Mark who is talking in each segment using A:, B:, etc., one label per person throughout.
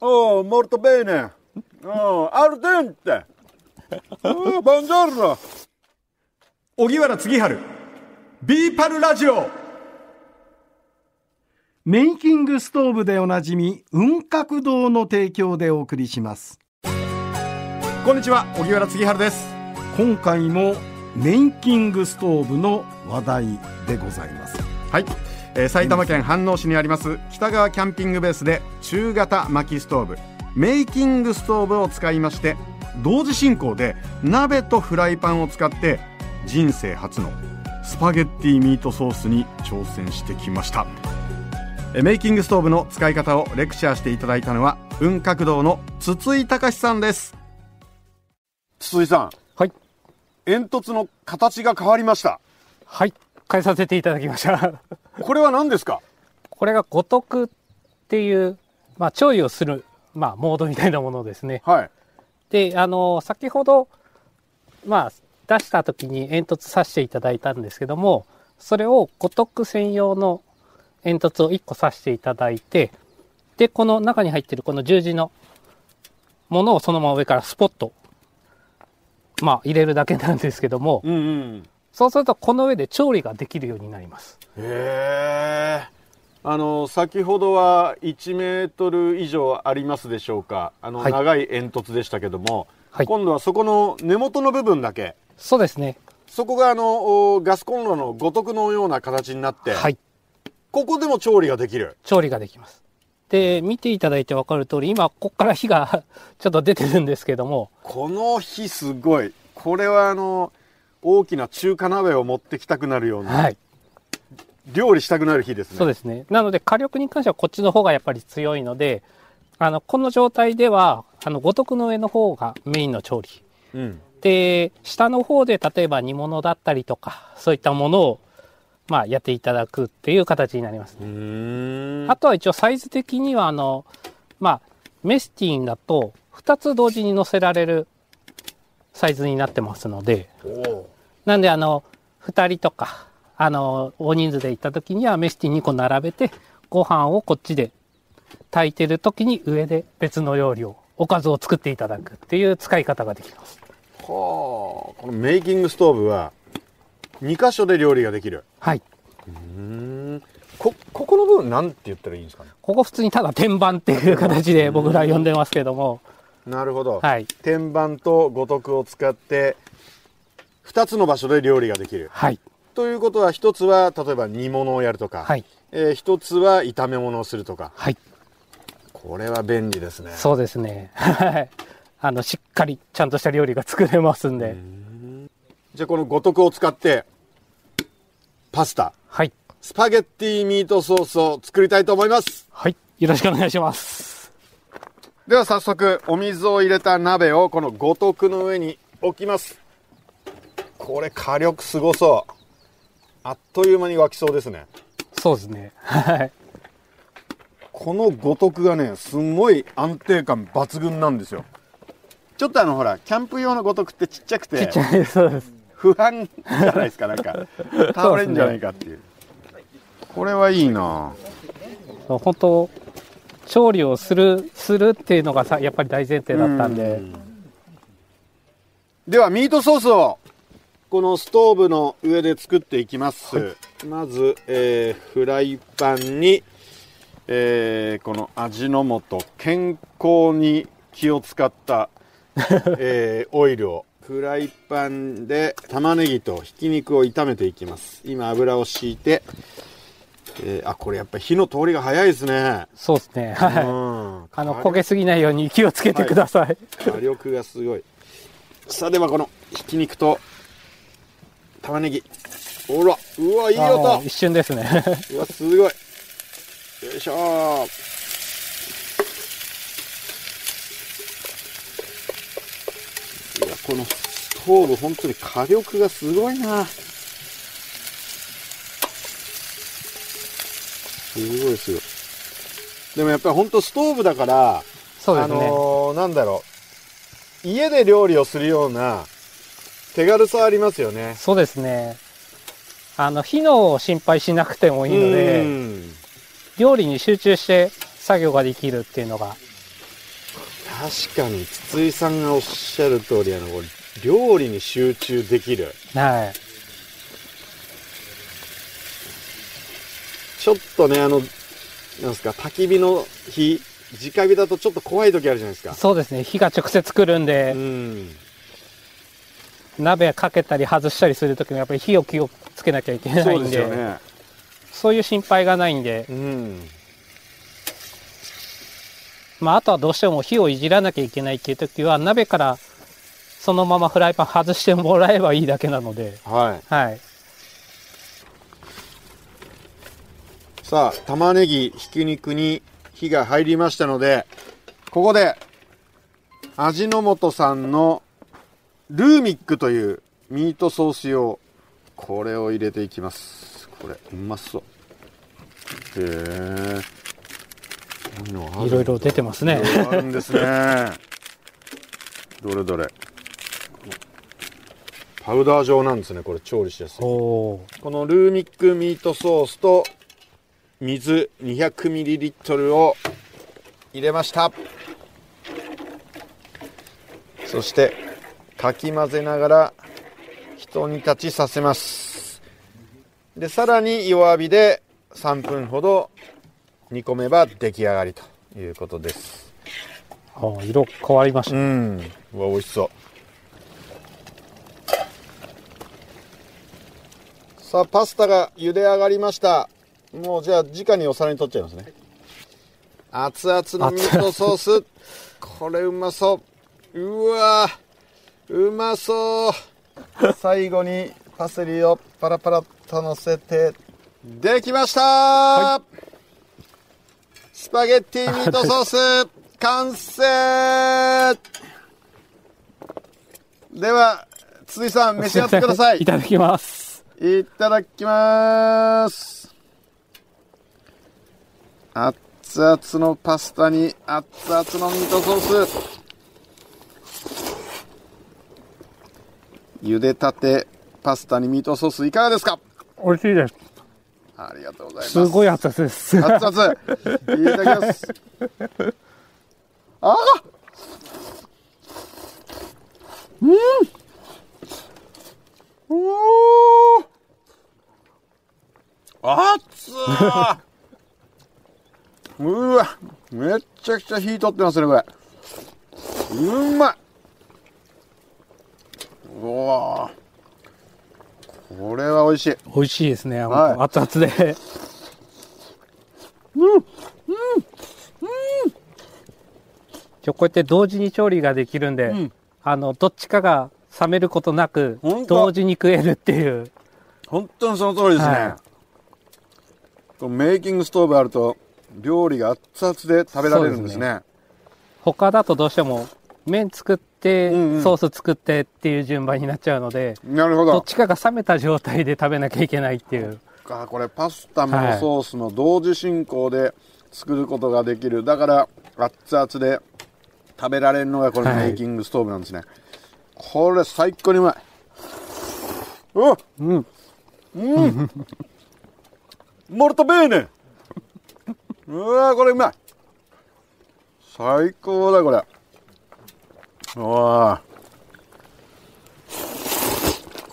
A: Oh, molto bene. Oh, al dente. Oh, buongiorno.
B: 荻原次春ビーパルラジオ
C: メイキングストーブでおなじみ雲閣堂の提供でお送りします
B: こんにちは荻原次春です
C: 今回もメイキングストーブの話題でございます
B: はい、えー埼玉県飯能市にあります北川キャンピングベースで中型薪ストーブメイキングストーブを使いまして同時進行で鍋とフライパンを使って人生初のスパゲッティミートソースに挑戦してきましたえーメイキングストーブの使い方をレクチャーしていただいたのは雲閣堂の筒井隆さんです
A: 筒井さん。
D: はい。
A: 煙突の形が変わりました。
D: はい。変えさせていただきました。
A: これは何ですか？
D: これが五徳っていう、まあ、調理をする、まあ、モードみたいなものですね。
A: はい。
D: で、あの、先ほど、まあ、出した時に煙突刺していただいたんですけども、それを五徳専用の煙突を1個刺していただいて、で、この中に入ってるこの十字のものをそのまま上からスポッと、まあ、入れるだけなんですけども、
A: うんうん。
D: そうするとこの上で調理ができるようになります。
A: へえ。あの先ほどは1メートル以上ありますでしょうかあの、
D: はい
A: 長い煙突でしたけども、
D: はい
A: 今度はそこの根元の部分だけ
D: そうですね。
A: そこがあのおガスコンロの五徳のような形になって、
D: はい。
A: ここでも調理ができる
D: 調理ができます。で、見ていただいてわかる通り、今、ここから火が ちょっと出てるんですけども、
A: この火すごいこれはあの大きな中華鍋を持ってきたくなるような、
D: はい。
A: 料理したくなる火ですね
D: そうですね。なので、火力に関してはこっちの方がやっぱり強いので、あの、この状態では、あの、五徳の上の方がメインの調理。
A: うん
D: で、下の方で例えば煮物だったりとか、そういったものを、まあ、やっていただくっていう形になります
A: う
D: ね。あとは一応サイズ的には、あの、まあ、メスティンだと、2つ同時に乗せられるサイズになってますので、なんで、あの、2人とか、あの、大人数で行った時にはメスティン2個並べて、ご飯をこっちで炊いてる時に上で別の料理を、おかずを作っていただくっていう使い方ができます。
A: はあ。このメイキングストーブは2箇所で料理ができる。
D: はい。
A: うん。こここの部分なんて言ったらいいんですかね？
D: ここ普通にただ天板っていう形で僕ら呼んでますけども、
A: なるほど、
D: はい。
A: 天板と五徳を使って2つの場所で料理ができる
D: はい。
A: ということは1つは例えば煮物をやるとか、
D: はい。
A: えー、1つは炒め物をするとか
D: はい。
A: これは便利ですね
D: そうですね。はい。あの、しっかりちゃんとした料理が作れますんで。
A: じゃあこの五徳を使ってパスタ
D: はい。
A: スパゲッティミートソースを作りたいと思います
D: はい。よろしくお願いします。
A: では早速お水を入れた鍋をこの五徳の上に置きます。これ火力すごそう。あっという間に沸きそうですね。
D: そうですね。はい。
A: この五徳がねすんごい安定感抜群なんですよ。ちょっとあのほらキャンプ用の五徳ってちっちゃくて
D: ちっちゃい、そうです。
A: 不安じゃないですかなんか。倒れんじゃないかっていう。これはいいな。
D: 本当調理をする、するっていうのがさ、やっぱり大前提だったんで、
A: ではミートソースをこのストーブの上で作っていきます、まず、えーフライパンに、えーこの味の素健康に気を使った、えーオイルを。フライパンで玉ねぎとひき肉を炒めていきます。今油を敷いて、えーあこれやっぱり火の通りが早いですね。
D: そうですね。はい。
A: うん
D: あの、焦げすぎないように気をつけてください。
A: 火力がすごい。さあではこのひき肉と玉ねぎ。ほらうわいい
D: あ
A: 音
D: の一瞬ですね。
A: うわすごい。よいしょ。いやこのストーブ本当に火力がすごいなすごいすごいでもやっぱり本当ストーブだからあ
D: そうですね。
A: のーなんだろう家で料理をするような手軽さありますよね
D: そうですね。あの、火のを心配しなくてもいいの
A: う
D: で、
A: ん
D: 料理に集中して作業ができるっていうのが
A: 確かに筒井さんがおっしゃる通りあの料理に集中できる
D: はい。
A: ちょっとねあのなんですか焚き火の火直火だとちょっと怖い時あるじゃないですか。
D: そうですね。火が直接来るんで、
A: うん。
D: 鍋かけたり外したりするときもやっぱり火を気をつけなきゃいけな
A: そ
D: いうんで、
A: ですよね。
D: そういう心配がないんで、
A: うん。
D: まあ、あとはどうしても火をいじらなきゃいけないっていうときは、鍋からそのままフライパン外してもらえばいいだけなので、
A: はい。
D: はい。
A: さあ玉ねぎひき肉に火が入りましたのでここで味の素さんのルーミックというミートソース用これを入れていきます。これうまそう。へえ。こういうのある
D: いろいろ出てますね。
A: あるんですね。どれどれ。パウダー状なんですねこれ調理しやすい。このルーミックミートソースと水 200ml を入れました。そしてかき混ぜながらひと煮立ちさせます。でさらに弱火で3分ほど煮込めば出来上がりということです。
D: あー色変わりました。
A: うん。うわ美味しそう。さあパスタが茹で上がりましたもうじゃあ直にお皿に取っちゃいますね。熱々のミートソース。これうまそう。うわうまそう。最後にパセリをパラパラっと乗せて。できました、スパゲッティミートソース。完成。では筒井さん召し上がってください。
D: いただきます。
A: いただきます熱々のパスタに熱々のミートソース。茹でたてパスタにミートソースいかがですか？
D: 美味しいです。
A: ありがとうございます。
D: すごい熱々です。
A: 熱々。いただきます。あうん！おー！熱っうわめっちゃくちゃ火取ってますねこれ。うまい。うわこれは美味しい。
D: 美味しいですね。
A: はい。
D: 熱々で。じゃこうやって同時に調理ができるんで、
A: ん。
D: あのどっちかが冷めることなく同時に食えるっていう。
A: 本当にその通りですね、
D: は
A: このメイキングストーブあると料理が熱々で食べられるんですね。
D: そう他だとどうしても麺作って、
A: うんうん。
D: ソース作ってっていう順番になっちゃうので、
A: なるほど。
D: どっちかが冷めた状態で食べなきゃいけないっていう。
A: あこれパスタも
D: はい
A: ソースも同時進行で作ることができる、だから熱々で食べられるのがこの
D: はい。
A: メイキングストーブなんですね、これ最高にうまい。お
D: うん。
A: うん。モルトベーネうわこれうまい最高だこれうわ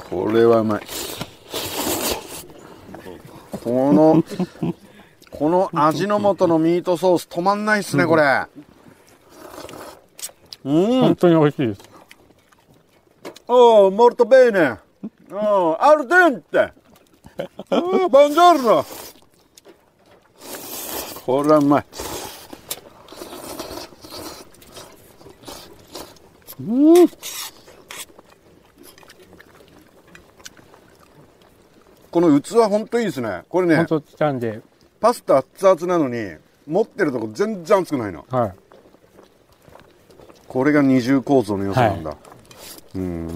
A: これはうまいこのこの味の素のミートソース止まんないっすねこれうん
D: 本当に美味しいです。
A: おー、モルトベーネ。おー、アルデンテ。おー、ボンジョルノ。これはうまい。うん。この器本当いいですね。これねパスタ熱々なのに、持ってるとこ全然熱くないの。
D: はい。
A: これが二重構造の良さなんだ、うーん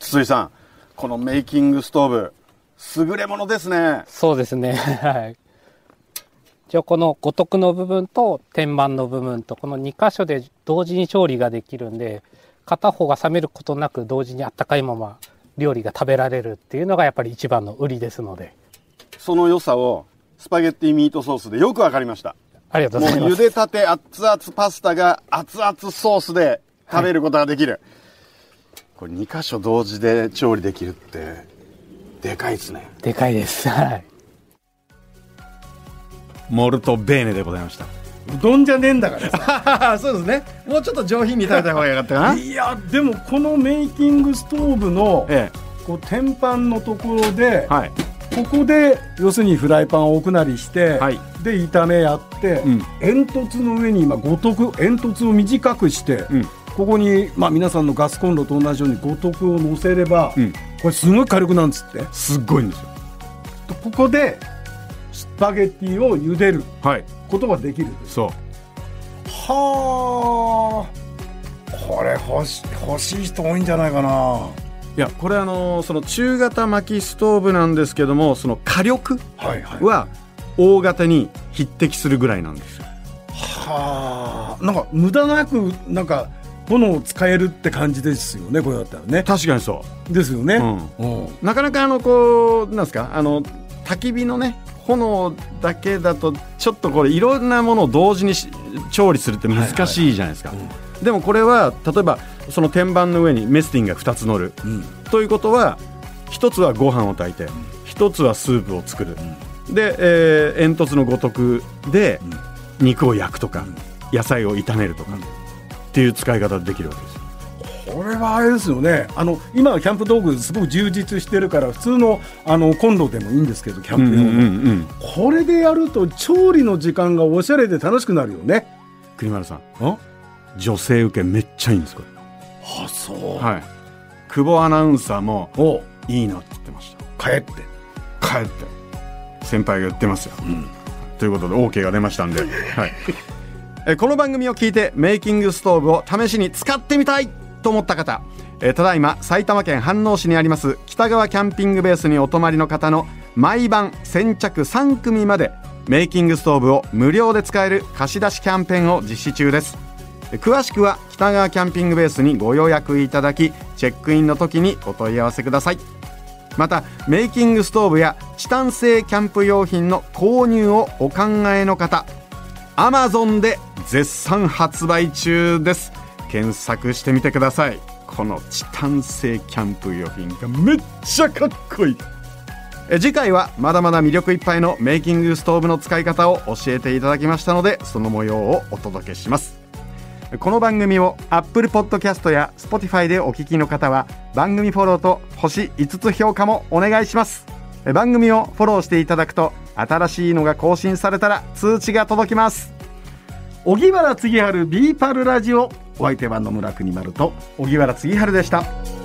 A: 筒井さんこのメイキングストーブ優れものですね
D: そうですね。はい。一応この五徳の部分と天板の部分とこの2箇所で同時に調理ができるんで片方が冷めることなく同時にあったかいまま料理が食べられるっていうのがやっぱり一番の売りですので
A: その良さをスパゲッティミートソースでよくわかりました
D: ありがとうございます。
E: 茹でたて熱々パスタが熱々ソースで食べることができる。これ2箇所同時で調理できるって、でかいですね。
D: でかいです。はい。
A: モルトベーネでございました。
C: うどんじゃねえんだからさ。
A: そうですね。もうちょっと上品に食べた方がよかったかな。
C: いやでもこのメイキングストーブの
A: え
C: こう天板のところで、
A: えはい。
C: ここで要するにフライパンを置くなりして、
A: はい。
C: で炒めやって、
A: うん。
C: 煙突の上に今五徳煙突を短くして、
A: うん。
C: ここに、まあ、皆さんのガスコンロと同じように五徳を乗せれば、
A: うん。
C: これすごい軽くなんつって。
A: すっごいんですよ。
C: ここでスパゲッティを茹でる
A: はい。
C: ことができる
A: そう。
C: はあ。これ欲し欲しい人多いんじゃないかな。い
A: やこれあのその中型薪ストーブなんですけどもその火力
C: はいはい。
A: は大型に匹敵するぐらいなんですよ。
C: はあ。なんか無駄なくなんか炎を使えるって感じですよねこれだったらね。
A: 確かにそ
C: ですよね、
A: う
C: ん、
A: なかなかあのこうなんですか？あの焚き火のね炎だけだとちょっとこれいろんなものを同時にし調理するって難しいじゃないですか、でもこれは例えばその天板の上にメスティンが2つ乗る。
C: うん。
A: ということは一つはご飯を炊いて一つはスープを作る、で、えー煙突のごとくで肉を焼くとか、野菜を炒めるとか、っていう使い方できるわけです。よ
C: これはあれですよね。あの今はキャンプ道具すごく充実してるから普通のあのコンロでもいいんですけどキャンプ用の、
A: ん
C: これでやると調理の時間がおしゃれで楽しくなるよね。
A: 栗丸さん
C: あ
A: 女性受けめっちゃいいんですこれ
C: あそう。
A: はい。久保アナウンサーも
C: お。
A: いいなって言ってました。
C: 帰って。
A: 帰って。先輩が言ってますよ、ということで OK が出ましたんで、はい、えこの番組を聞いてメイキングストーブを試しに使ってみたいと思った方。えただいま埼玉県飯能市にあります北川キャンピングベースにお泊まりの方の毎晩先着3組までメイキングストーブを無料で使える貸し出しキャンペーンを実施中です。詳しくは北川キャンピングベースにご予約いただきチェックインの時にお問い合わせください。またメイキングストーブやチタン製キャンプ用品の購入をお考えの方 Amazon で絶賛発売中です。検索してみてください。このチタン製キャンプ用品がめっちゃかっこいい。え次回はまだまだ魅力いっぱいのメイキングストーブの使い方を教えていただきましたのでその模様をお届けします。この番組を Apple Podcast や Spotify でお聞きの方は番組フォローと星5つ評価もお願いします。番組をフォローしていただくと新しいのが更新されたら通知が届きます。
C: 荻原次春ビーパルラジオお相手は野村邦丸と
A: 荻原次春でした。